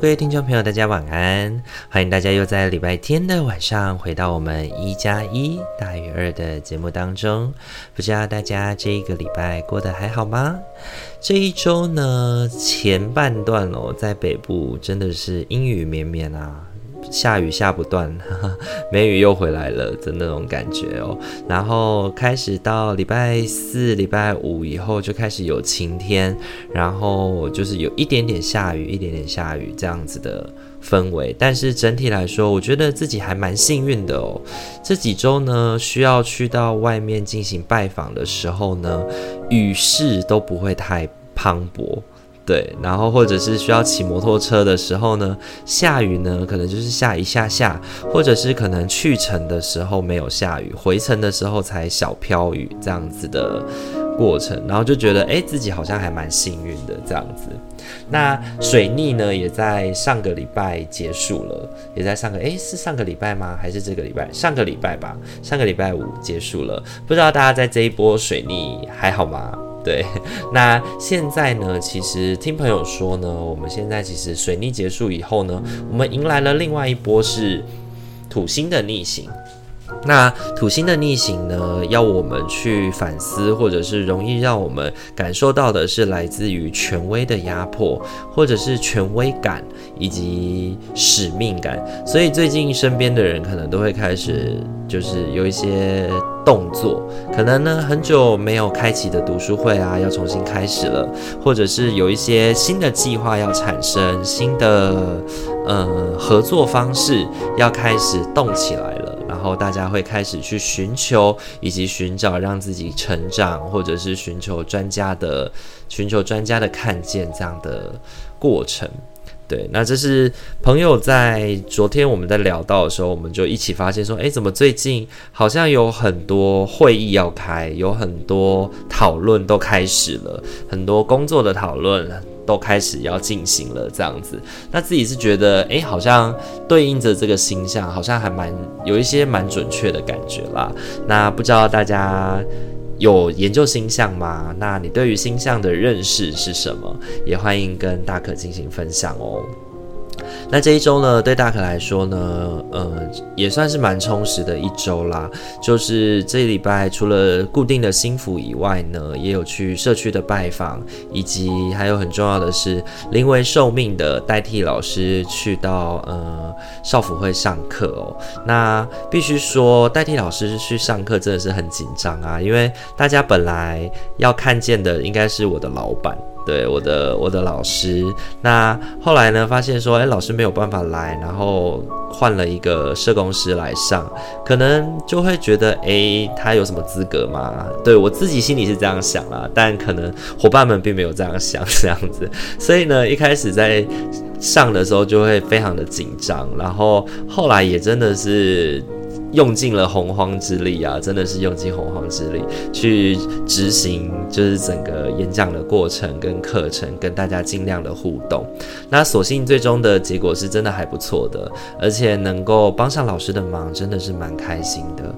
各位听众朋友，大家晚安！欢迎大家又在礼拜天的晚上回到我们一加一大于二的节目当中。不知道大家这一个礼拜过得还好吗？这一周呢，前半段哦，在北部真的是阴雨绵绵啊。下雨下不断，梅雨又回来了的那种感觉哦。然后开始到礼拜四、礼拜五以后就开始有晴天，然后就是有一点点下雨，一点点下雨这样子的氛围。但是整体来说，我觉得自己还蛮幸运的哦。这几周呢，需要去到外面进行拜访的时候呢，雨势都不会太磅礴。对，然后或者是需要骑摩托车的时候呢，下雨呢，可能就是下一下下，或者是可能去程的时候没有下雨，回程的时候才小飘雨这样子的过程，然后就觉得诶，自己好像还蛮幸运的这样子。那水逆呢，也在上个礼拜结束了，也在上个诶，是上个礼拜吗？还是这个礼拜？上个礼拜吧，上个礼拜五结束了。不知道大家在这一波水逆还好吗？对，那现在呢，其实听朋友说呢，我们现在其实水逆结束以后呢，我们迎来了另外一波是土星的逆行。那土星的逆行呢，要我们去反思，或者是容易让我们感受到的是来自于权威的压迫，或者是权威感以及使命感。所以最近身边的人可能都会开始，就是有一些动作，可能呢很久没有开启的读书会啊，要重新开始了，或者是有一些新的计划要产生，新的呃合作方式要开始动起来了。然后大家会开始去寻求以及寻找让自己成长，或者是寻求专家的寻求专家的看见这样的过程。对，那这是朋友在昨天我们在聊到的时候，我们就一起发现说，诶，怎么最近好像有很多会议要开，有很多讨论都开始了，很多工作的讨论都开始要进行了，这样子。那自己是觉得，诶，好像对应着这个星象，好像还蛮有一些蛮准确的感觉啦。那不知道大家。有研究星象吗？那你对于星象的认识是什么？也欢迎跟大可进行分享哦。那这一周呢，对大可来说呢，呃，也算是蛮充实的一周啦。就是这礼拜除了固定的星辅以外呢，也有去社区的拜访，以及还有很重要的是临危受命的代替老师去到呃少辅会上课哦。那必须说，代替老师去上课真的是很紧张啊，因为大家本来要看见的应该是我的老板。对，我的我的老师，那后来呢，发现说，哎，老师没有办法来，然后换了一个社工师来上，可能就会觉得，哎，他有什么资格吗？对，我自己心里是这样想啦，但可能伙伴们并没有这样想，这样子，所以呢，一开始在上的时候就会非常的紧张，然后后来也真的是。用尽了洪荒之力啊，真的是用尽洪荒之力去执行，就是整个演讲的过程跟课程，跟大家尽量的互动。那所幸最终的结果是真的还不错的，而且能够帮上老师的忙，真的是蛮开心的。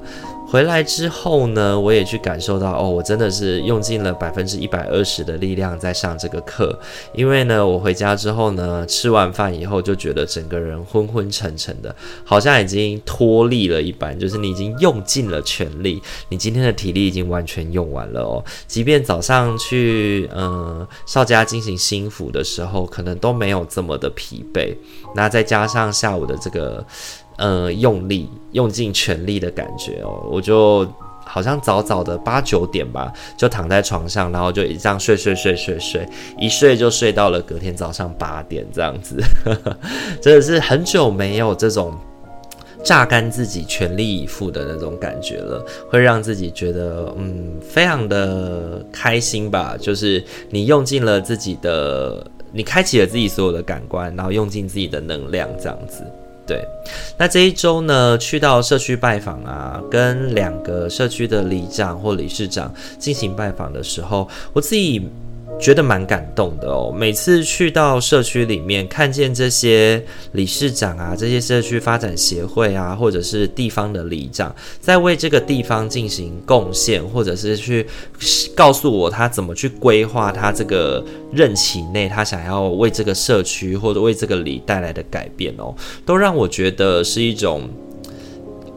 回来之后呢，我也去感受到哦，我真的是用尽了百分之一百二十的力量在上这个课。因为呢，我回家之后呢，吃完饭以后就觉得整个人昏昏沉沉的，好像已经脱力了一般，就是你已经用尽了全力，你今天的体力已经完全用完了哦。即便早上去嗯少家进行星辅的时候，可能都没有这么的疲惫。那再加上下午的这个。呃，用力用尽全力的感觉哦，我就好像早早的八九点吧，就躺在床上，然后就一这样睡睡睡睡睡，一睡就睡到了隔天早上八点这样子，真的是很久没有这种榨干自己全力以赴的那种感觉了，会让自己觉得嗯非常的开心吧，就是你用尽了自己的。你开启了自己所有的感官，然后用尽自己的能量，这样子。对，那这一周呢，去到社区拜访啊，跟两个社区的里长或理事长进行拜访的时候，我自己。觉得蛮感动的哦。每次去到社区里面，看见这些理事长啊，这些社区发展协会啊，或者是地方的里长，在为这个地方进行贡献，或者是去告诉我他怎么去规划他这个任期内他想要为这个社区或者为这个里带来的改变哦，都让我觉得是一种，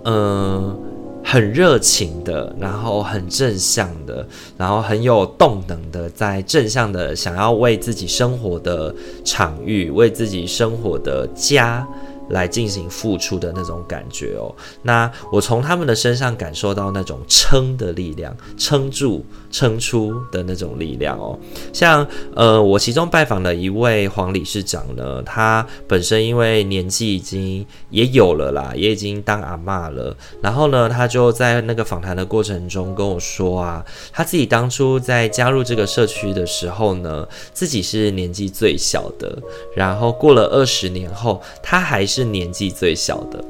嗯、很热情的，然后很正向的，然后很有动能的，在正向的想要为自己生活的场域，为自己生活的家。来进行付出的那种感觉哦，那我从他们的身上感受到那种撑的力量，撑住、撑出的那种力量哦。像呃，我其中拜访的一位黄理事长呢，他本身因为年纪已经也有了啦，也已经当阿嬷了，然后呢，他就在那个访谈的过程中跟我说啊，他自己当初在加入这个社区的时候呢，自己是年纪最小的，然后过了二十年后，他还。是年纪最小的。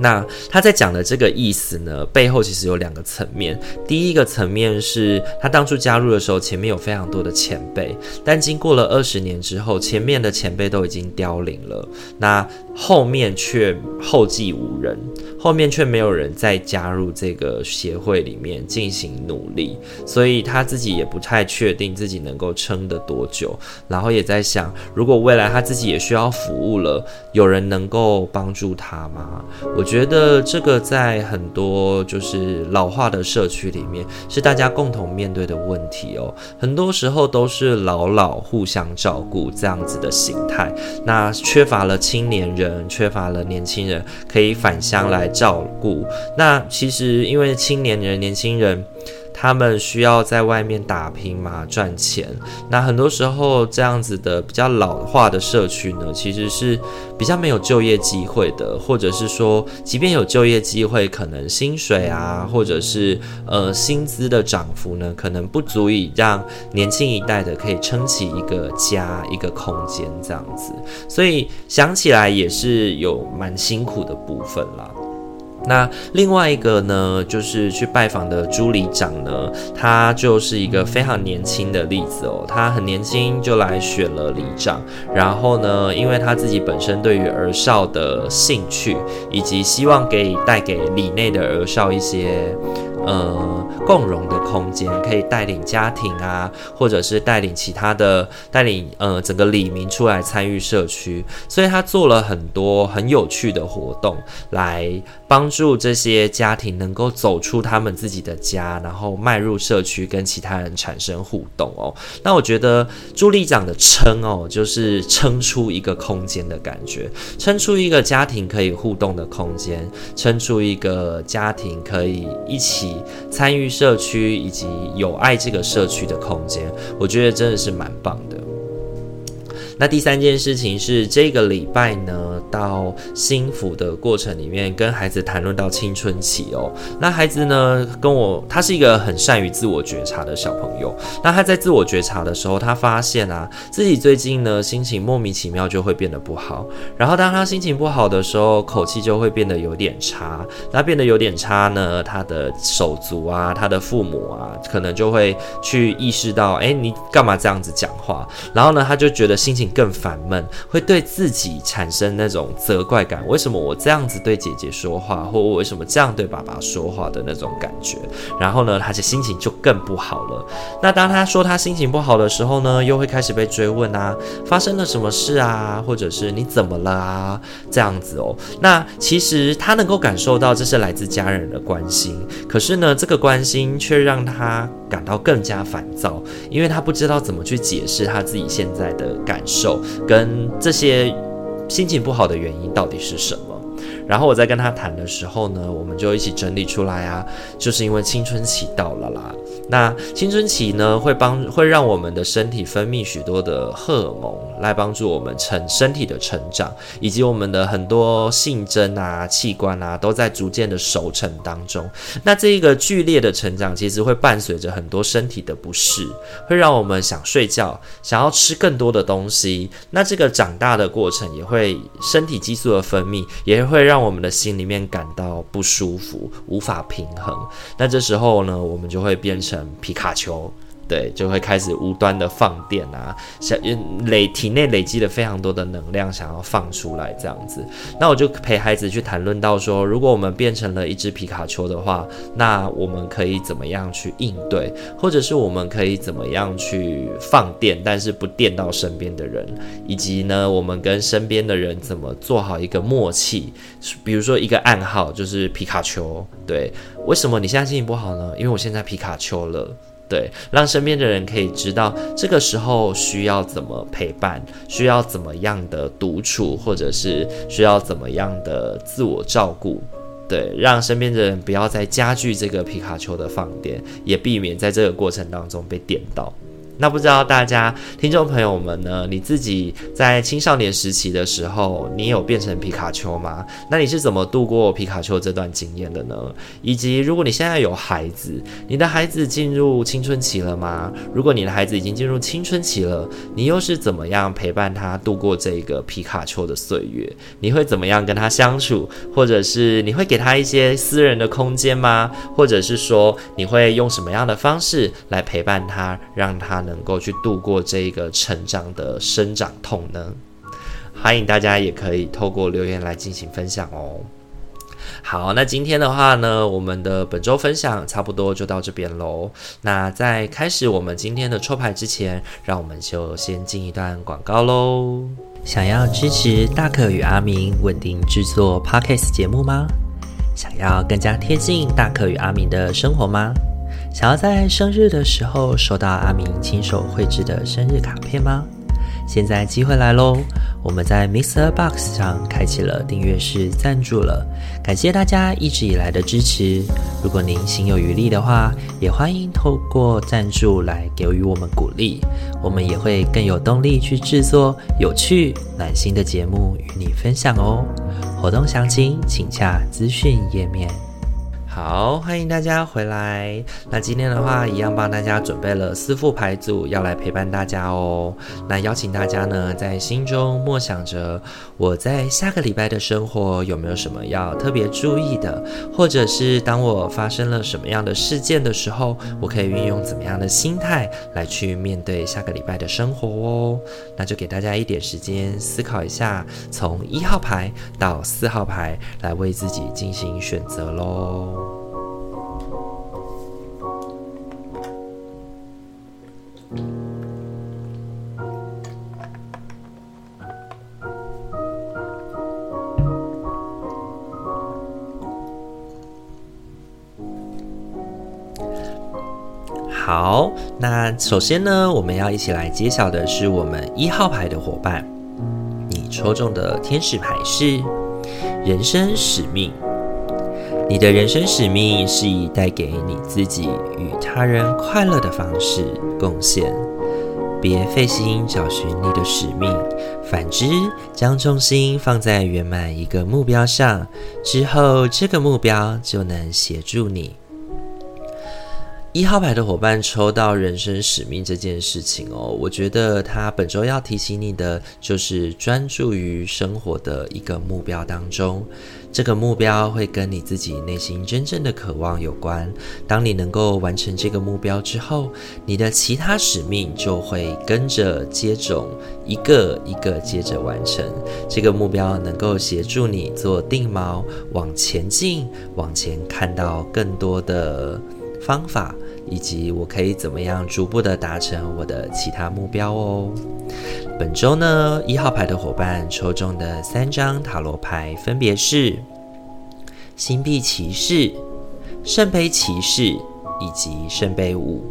那他在讲的这个意思呢，背后其实有两个层面。第一个层面是他当初加入的时候，前面有非常多的前辈，但经过了二十年之后，前面的前辈都已经凋零了，那后面却后继无人，后面却没有人再加入这个协会里面进行努力，所以他自己也不太确定自己能够撑得多久，然后也在想，如果未来他自己也需要服务了，有人能够帮助他吗？我。觉得这个在很多就是老化的社区里面，是大家共同面对的问题哦。很多时候都是老老互相照顾这样子的形态，那缺乏了青年人，缺乏了年轻人可以返乡来照顾。那其实因为青年人、年轻人。他们需要在外面打拼嘛，赚钱。那很多时候这样子的比较老化的社区呢，其实是比较没有就业机会的，或者是说，即便有就业机会，可能薪水啊，或者是呃薪资的涨幅呢，可能不足以让年轻一代的可以撑起一个家、一个空间这样子。所以想起来也是有蛮辛苦的部分啦。那另外一个呢，就是去拜访的朱里长呢，他就是一个非常年轻的例子哦。他很年轻就来选了里长，然后呢，因为他自己本身对于儿少的兴趣，以及希望给带给里内的儿少一些。呃，共融的空间可以带领家庭啊，或者是带领其他的带领呃整个里民出来参与社区，所以他做了很多很有趣的活动，来帮助这些家庭能够走出他们自己的家，然后迈入社区，跟其他人产生互动哦。那我觉得朱里长的撑哦，就是撑出一个空间的感觉，撑出一个家庭可以互动的空间，撑出一个家庭可以一起。参与社区以及有爱这个社区的空间，我觉得真的是蛮棒的。那第三件事情是这个礼拜呢，到新府的过程里面，跟孩子谈论到青春期哦。那孩子呢，跟我，他是一个很善于自我觉察的小朋友。那他在自我觉察的时候，他发现啊，自己最近呢，心情莫名其妙就会变得不好。然后当他心情不好的时候，口气就会变得有点差。那变得有点差呢，他的手足啊，他的父母啊，可能就会去意识到，哎，你干嘛这样子讲话？然后呢，他就觉得心情。更烦闷，会对自己产生那种责怪感。为什么我这样子对姐姐说话，或我为什么这样对爸爸说话的那种感觉？然后呢，他的心情就更不好了。那当他说他心情不好的时候呢，又会开始被追问啊，发生了什么事啊，或者是你怎么了啊？这样子哦。那其实他能够感受到这是来自家人的关心，可是呢，这个关心却让他感到更加烦躁，因为他不知道怎么去解释他自己现在的感受跟这些心情不好的原因到底是什么。然后我在跟他谈的时候呢，我们就一起整理出来啊，就是因为青春期到了啦。那青春期呢，会帮会让我们的身体分泌许多的荷尔蒙，来帮助我们成身体的成长，以及我们的很多性征啊、器官啊，都在逐渐的熟成当中。那这一个剧烈的成长，其实会伴随着很多身体的不适，会让我们想睡觉，想要吃更多的东西。那这个长大的过程，也会身体激素的分泌，也会让让我们的心里面感到不舒服，无法平衡。那这时候呢，我们就会变成。皮卡丘。对，就会开始无端的放电啊，想累体内累积了非常多的能量，想要放出来这样子。那我就陪孩子去谈论到说，如果我们变成了一只皮卡丘的话，那我们可以怎么样去应对，或者是我们可以怎么样去放电，但是不电到身边的人，以及呢，我们跟身边的人怎么做好一个默契，比如说一个暗号就是皮卡丘。对，为什么你现在心情不好呢？因为我现在皮卡丘了。对，让身边的人可以知道这个时候需要怎么陪伴，需要怎么样的独处，或者是需要怎么样的自我照顾。对，让身边的人不要再加剧这个皮卡丘的放电，也避免在这个过程当中被电到。那不知道大家听众朋友们呢？你自己在青少年时期的时候，你有变成皮卡丘吗？那你是怎么度过皮卡丘这段经验的呢？以及如果你现在有孩子，你的孩子进入青春期了吗？如果你的孩子已经进入青春期了，你又是怎么样陪伴他度过这个皮卡丘的岁月？你会怎么样跟他相处？或者是你会给他一些私人的空间吗？或者是说你会用什么样的方式来陪伴他，让他能够去度过这一个成长的生长痛呢？欢迎大家也可以透过留言来进行分享哦。好，那今天的话呢，我们的本周分享差不多就到这边喽。那在开始我们今天的抽牌之前，让我们就先进一段广告喽。想要支持大可与阿明稳定制作 Podcast 节目吗？想要更加贴近大可与阿明的生活吗？想要在生日的时候收到阿明亲手绘制的生日卡片吗？现在机会来喽！我们在 Mr. Box 上开启了订阅式赞助了，感谢大家一直以来的支持。如果您心有余力的话，也欢迎透过赞助来给予我们鼓励，我们也会更有动力去制作有趣、暖心的节目与你分享哦。活动详情请洽资讯页面。好，欢迎大家回来。那今天的话，一样帮大家准备了四副牌组，要来陪伴大家哦。那邀请大家呢，在心中默想着，我在下个礼拜的生活有没有什么要特别注意的，或者是当我发生了什么样的事件的时候，我可以运用怎么样的心态来去面对下个礼拜的生活哦。那就给大家一点时间思考一下，从一号牌到四号牌来为自己进行选择喽。好，那首先呢，我们要一起来揭晓的是我们一号牌的伙伴，你抽中的天使牌是人生使命。你的人生使命是以带给你自己与他人快乐的方式贡献。别费心找寻你的使命，反之，将重心放在圆满一个目标上，之后这个目标就能协助你。一号牌的伙伴抽到人生使命这件事情哦，我觉得他本周要提醒你的就是专注于生活的一个目标当中，这个目标会跟你自己内心真正的渴望有关。当你能够完成这个目标之后，你的其他使命就会跟着接踵，一个一个接着完成。这个目标能够协助你做定锚，往前进，往前看到更多的方法。以及我可以怎么样逐步的达成我的其他目标哦。本周呢，一号牌的伙伴抽中的三张塔罗牌分别是星币骑士、圣杯骑士以及圣杯五。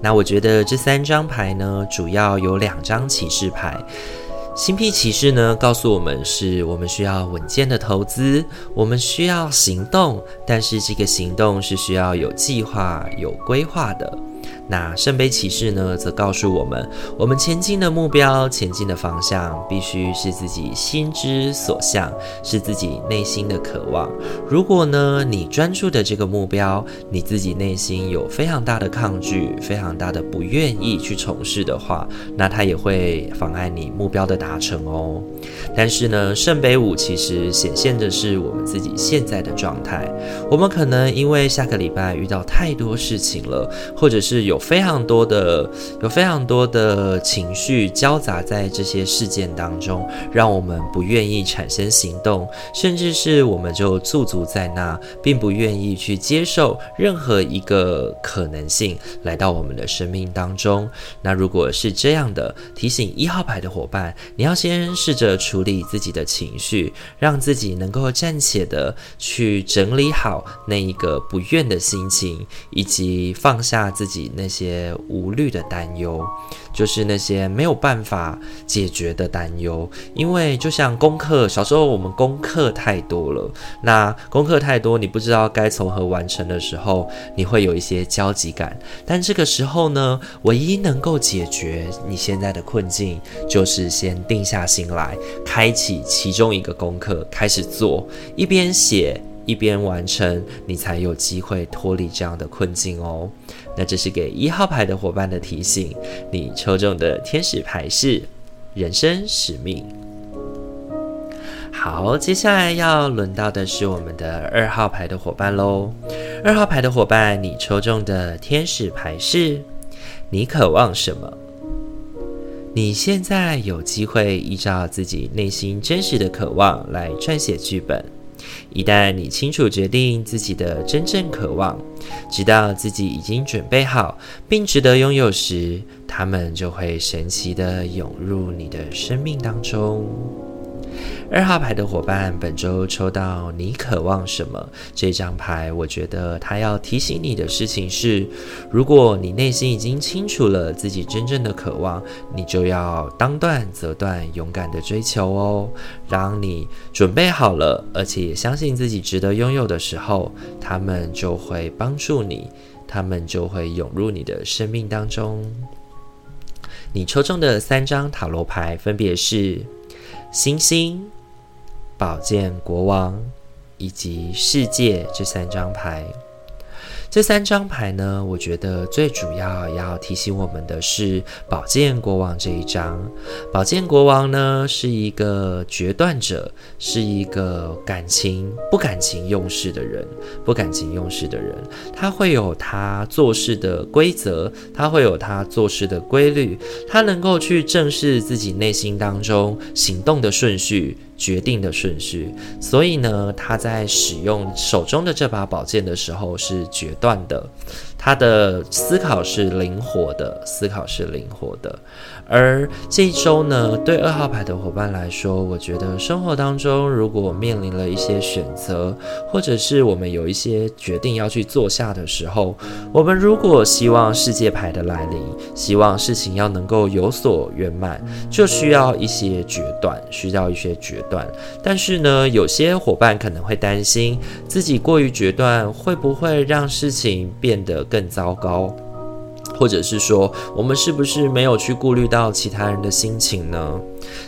那我觉得这三张牌呢，主要有两张骑士牌。新币骑士呢，告诉我们是我们需要稳健的投资，我们需要行动，但是这个行动是需要有计划、有规划的。那圣杯骑士呢，则告诉我们，我们前进的目标、前进的方向，必须是自己心之所向，是自己内心的渴望。如果呢，你专注的这个目标，你自己内心有非常大的抗拒、非常大的不愿意去从事的话，那它也会妨碍你目标的达成哦。但是呢，圣杯五其实显现的是我们自己现在的状态。我们可能因为下个礼拜遇到太多事情了，或者是有。非常多的，有非常多的情绪交杂在这些事件当中，让我们不愿意产生行动，甚至是我们就驻足在那，并不愿意去接受任何一个可能性来到我们的生命当中。那如果是这样的，提醒一号牌的伙伴，你要先试着处理自己的情绪，让自己能够暂且的去整理好那一个不愿的心情，以及放下自己那。那些无虑的担忧，就是那些没有办法解决的担忧。因为就像功课，小时候我们功课太多了，那功课太多，你不知道该从何完成的时候，你会有一些焦急感。但这个时候呢，唯一能够解决你现在的困境，就是先定下心来，开启其中一个功课，开始做，一边写。一边完成，你才有机会脱离这样的困境哦。那这是给一号牌的伙伴的提醒。你抽中的天使牌是人生使命。好，接下来要轮到的是我们的二号牌的伙伴喽。二号牌的伙伴，你抽中的天使牌是你渴望什么？你现在有机会依照自己内心真实的渴望来撰写剧本。一旦你清楚决定自己的真正渴望，直到自己已经准备好并值得拥有时，他们就会神奇地涌入你的生命当中。二号牌的伙伴，本周抽到你渴望什么这张牌，我觉得他要提醒你的事情是：如果你内心已经清楚了自己真正的渴望，你就要当断则断，勇敢的追求哦。当你准备好了，而且也相信自己值得拥有的时候，他们就会帮助你，他们就会涌入你的生命当中。你抽中的三张塔罗牌分别是星星。宝剑国王以及世界这三张牌。这三张牌呢，我觉得最主要要提醒我们的是宝剑国王这一张。宝剑国王呢，是一个决断者，是一个感情不感情用事的人，不感情用事的人，他会有他做事的规则，他会有他做事的规律，他能够去正视自己内心当中行动的顺序。决定的顺序，所以呢，他在使用手中的这把宝剑的时候是决断的。他的思考是灵活的，思考是灵活的。而这一周呢，对二号牌的伙伴来说，我觉得生活当中如果面临了一些选择，或者是我们有一些决定要去做下的时候，我们如果希望世界牌的来临，希望事情要能够有所圆满，就需要一些决断，需要一些决断。但是呢，有些伙伴可能会担心自己过于决断，会不会让事情变得更糟糕，或者是说，我们是不是没有去顾虑到其他人的心情呢？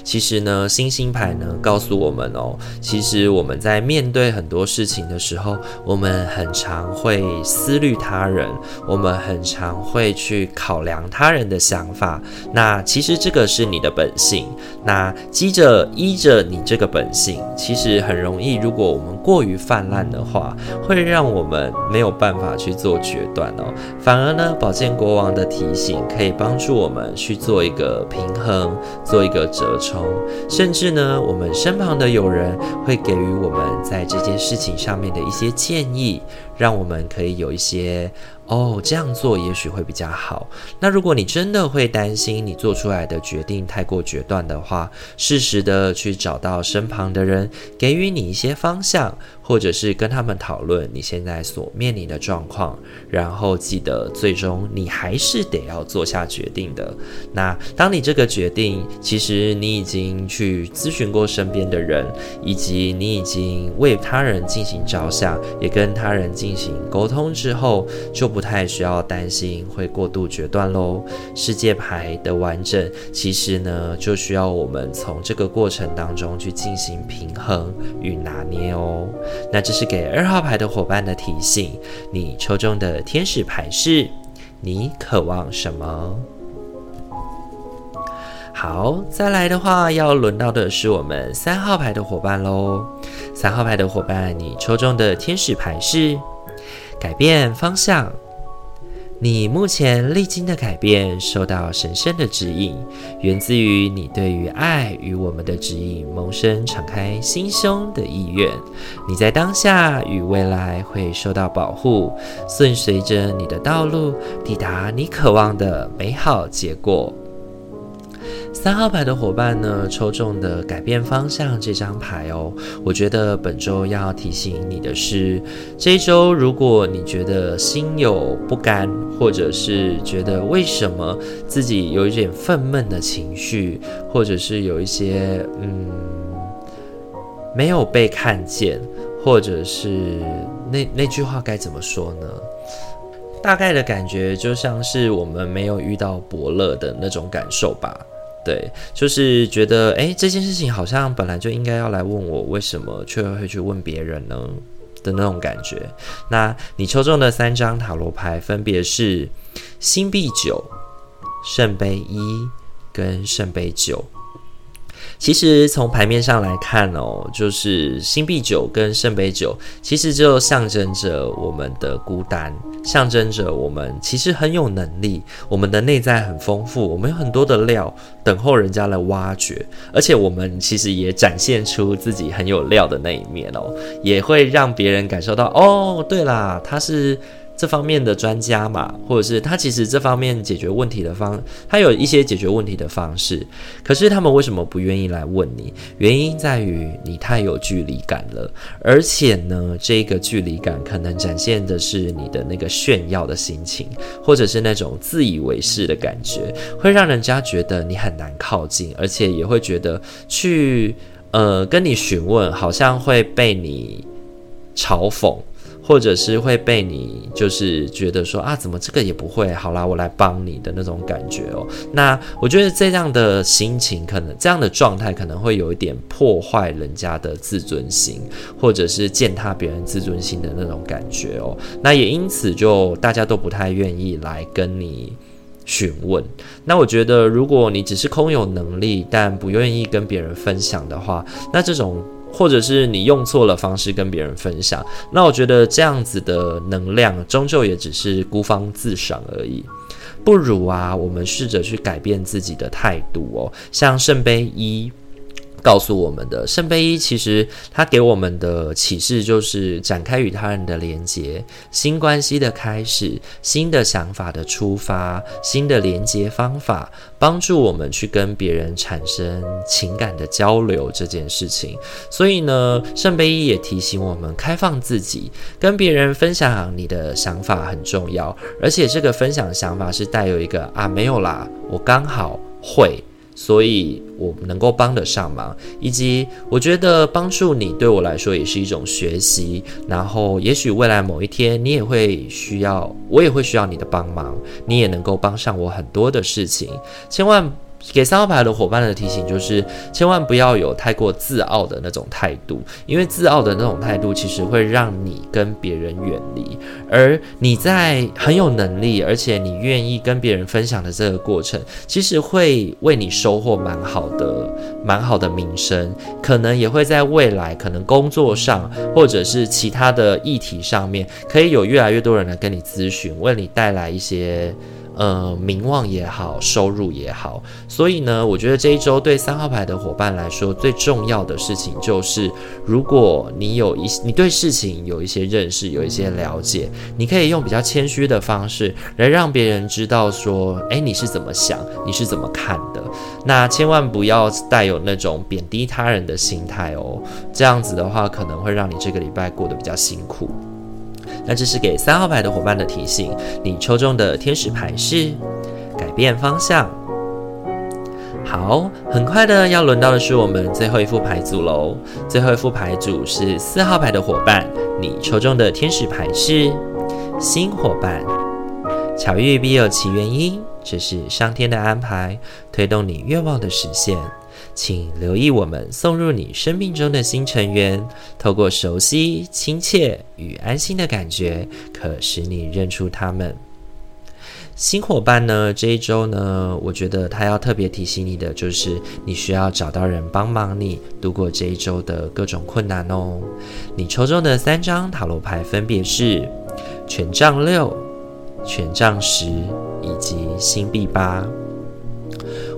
其实呢，星星牌呢告诉我们哦，其实我们在面对很多事情的时候，我们很常会思虑他人，我们很常会去考量他人的想法。那其实这个是你的本性。那记着依着你这个本性，其实很容易，如果我们过于泛滥的话，会让我们没有办法去做决断哦。反而呢，宝剑国王的提醒可以帮助我们去做一个平衡，做一个折冲，甚至呢，我们身旁的友人会给予我们在这件事情上面的一些建议，让我们可以有一些哦，这样做也许会比较好。那如果你真的会担心你做出来的决定太过决断的话，适时的去找到身旁的人，给予你一些方向，或者是跟他们讨论你现在所面临的状况。然后记得，最终你还是得要做下决定的。那当你这个决定，其实你已经去咨询过身边的人，以及你已经为他人进行着想，也跟他人进行沟通之后，就不。不太需要担心会过度决断喽。世界牌的完整，其实呢，就需要我们从这个过程当中去进行平衡与拿捏哦。那这是给二号牌的伙伴的提醒。你抽中的天使牌是，你渴望什么？好，再来的话，要轮到的是我们三号牌的伙伴喽。三号牌的伙伴，你抽中的天使牌是改变方向。你目前历经的改变，受到神圣的指引，源自于你对于爱与我们的指引萌生敞开心胸的意愿。你在当下与未来会受到保护，顺随着你的道路，抵达你渴望的美好结果。三号牌的伙伴呢，抽中的改变方向这张牌哦，我觉得本周要提醒你的是，这一周如果你觉得心有不甘，或者是觉得为什么自己有一点愤懑的情绪，或者是有一些嗯没有被看见，或者是那那句话该怎么说呢？大概的感觉就像是我们没有遇到伯乐的那种感受吧。对，就是觉得，哎，这件事情好像本来就应该要来问我，为什么却会去问别人呢？的那种感觉。那你抽中的三张塔罗牌分别是星币九、圣杯一跟圣杯九。其实从牌面上来看哦，就是星币九跟圣杯九，其实就象征着我们的孤单，象征着我们其实很有能力，我们的内在很丰富，我们有很多的料等候人家来挖掘，而且我们其实也展现出自己很有料的那一面哦，也会让别人感受到哦，对啦，他是。这方面的专家嘛，或者是他其实这方面解决问题的方，他有一些解决问题的方式。可是他们为什么不愿意来问你？原因在于你太有距离感了，而且呢，这个距离感可能展现的是你的那个炫耀的心情，或者是那种自以为是的感觉，会让人家觉得你很难靠近，而且也会觉得去呃跟你询问，好像会被你嘲讽。或者是会被你就是觉得说啊，怎么这个也不会？好啦，我来帮你的那种感觉哦。那我觉得这样的心情，可能这样的状态可能会有一点破坏人家的自尊心，或者是践踏别人自尊心的那种感觉哦。那也因此就大家都不太愿意来跟你询问。那我觉得，如果你只是空有能力，但不愿意跟别人分享的话，那这种。或者是你用错了方式跟别人分享，那我觉得这样子的能量终究也只是孤芳自赏而已。不如啊，我们试着去改变自己的态度哦，像圣杯一。告诉我们的圣杯一，其实它给我们的启示就是展开与他人的连接，新关系的开始，新的想法的出发，新的连接方法，帮助我们去跟别人产生情感的交流这件事情。所以呢，圣杯一也提醒我们，开放自己，跟别人分享你的想法很重要，而且这个分享想法是带有一个啊，没有啦，我刚好会。所以，我能够帮得上忙，以及我觉得帮助你对我来说也是一种学习。然后，也许未来某一天你也会需要，我也会需要你的帮忙，你也能够帮上我很多的事情。千万。给三号牌的伙伴的提醒就是，千万不要有太过自傲的那种态度，因为自傲的那种态度其实会让你跟别人远离。而你在很有能力，而且你愿意跟别人分享的这个过程，其实会为你收获蛮好的、蛮好的名声，可能也会在未来，可能工作上或者是其他的议题上面，可以有越来越多人来跟你咨询，为你带来一些。呃，名望也好，收入也好。所以呢，我觉得这一周对三号牌的伙伴来说，最重要的事情就是，如果你有一你对事情有一些认识，有一些了解，你可以用比较谦虚的方式来让别人知道说，诶，你是怎么想，你是怎么看的。那千万不要带有那种贬低他人的心态哦，这样子的话，可能会让你这个礼拜过得比较辛苦。那这是给三号牌的伙伴的提醒。你抽中的天使牌是改变方向。好，很快的要轮到的是我们最后一副牌组喽。最后一副牌组是四号牌的伙伴，你抽中的天使牌是新伙伴。巧遇必有其原因，这是上天的安排，推动你愿望的实现。请留意我们送入你生命中的新成员，透过熟悉、亲切与安心的感觉，可使你认出他们。新伙伴呢，这一周呢，我觉得他要特别提醒你的，就是你需要找到人帮忙你度过这一周的各种困难哦。你抽中的三张塔罗牌分别是权杖六、权杖十以及星币八。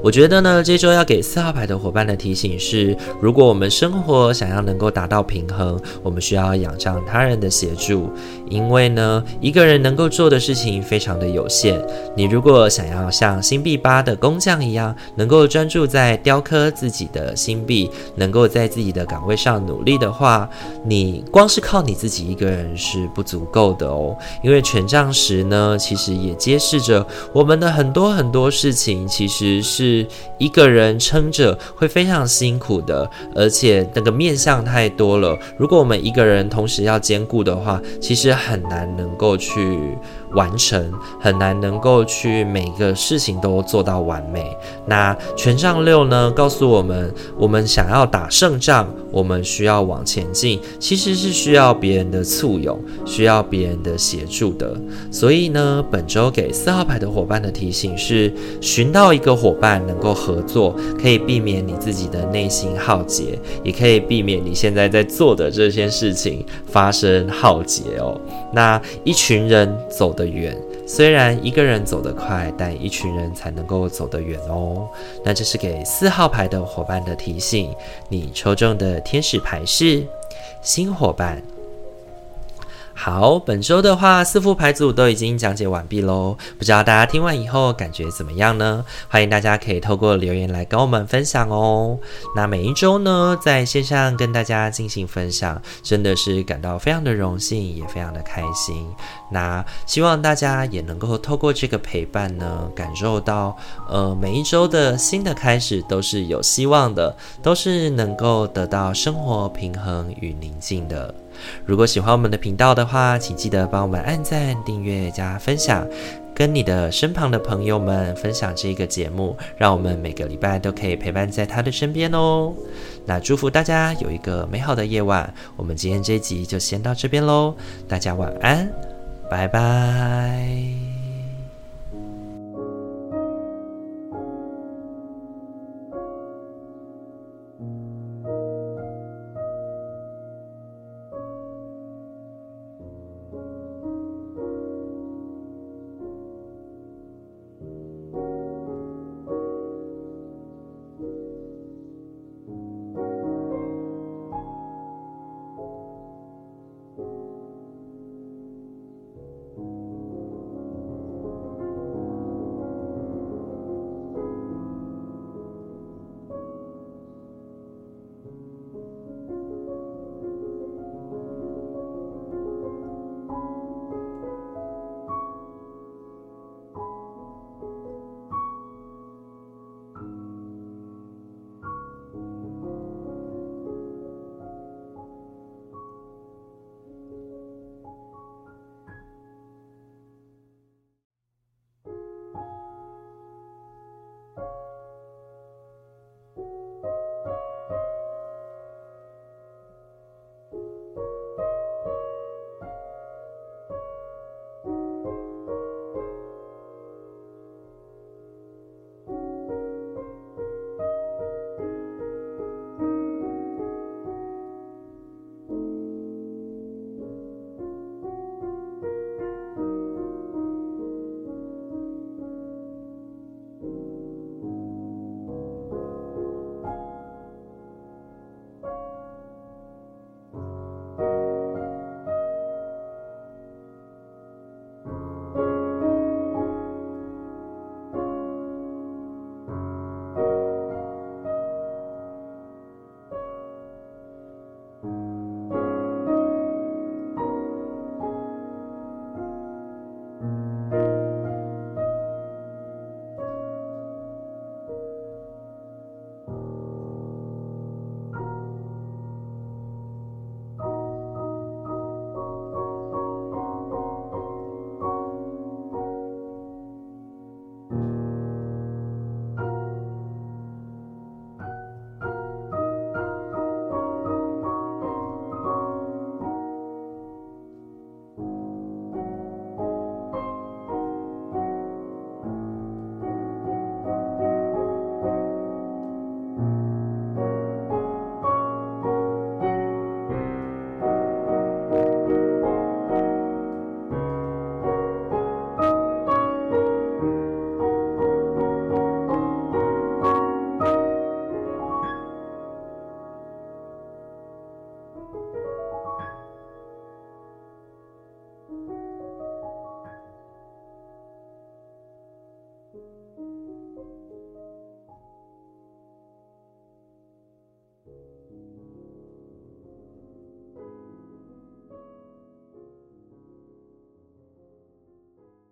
我觉得呢，这周要给四号牌的伙伴的提醒是：如果我们生活想要能够达到平衡，我们需要仰仗他人的协助。因为呢，一个人能够做的事情非常的有限。你如果想要像星币八的工匠一样，能够专注在雕刻自己的星币，能够在自己的岗位上努力的话，你光是靠你自己一个人是不足够的哦。因为权杖十呢，其实也揭示着我们的很多很多事情其实是。一个人撑着会非常辛苦的，而且那个面相太多了。如果我们一个人同时要兼顾的话，其实很难能够去完成，很难能够去每个事情都做到完美。那权杖六呢，告诉我们，我们想要打胜仗，我们需要往前进，其实是需要别人的簇拥，需要别人的协助的。所以呢，本周给四号牌的伙伴的提醒是：寻到一个伙伴能够合作，可以避免你自己的内心耗竭，也可以避免你现在在做的这些事情发生耗竭哦。那一群人走的远，虽然一个人走得快，但一群人才能够走得远哦。那这是给四号牌的伙伴的提醒。你抽中的天使牌是新伙伴。好，本周的话，四副牌组都已经讲解完毕喽。不知道大家听完以后感觉怎么样呢？欢迎大家可以透过留言来跟我们分享哦。那每一周呢，在线上跟大家进行分享，真的是感到非常的荣幸，也非常的开心。那希望大家也能够透过这个陪伴呢，感受到，呃，每一周的新的开始都是有希望的，都是能够得到生活平衡与宁静的。如果喜欢我们的频道的话，请记得帮我们按赞、订阅、加分享，跟你的身旁的朋友们分享这个节目，让我们每个礼拜都可以陪伴在他的身边哦。那祝福大家有一个美好的夜晚，我们今天这一集就先到这边喽，大家晚安，拜拜。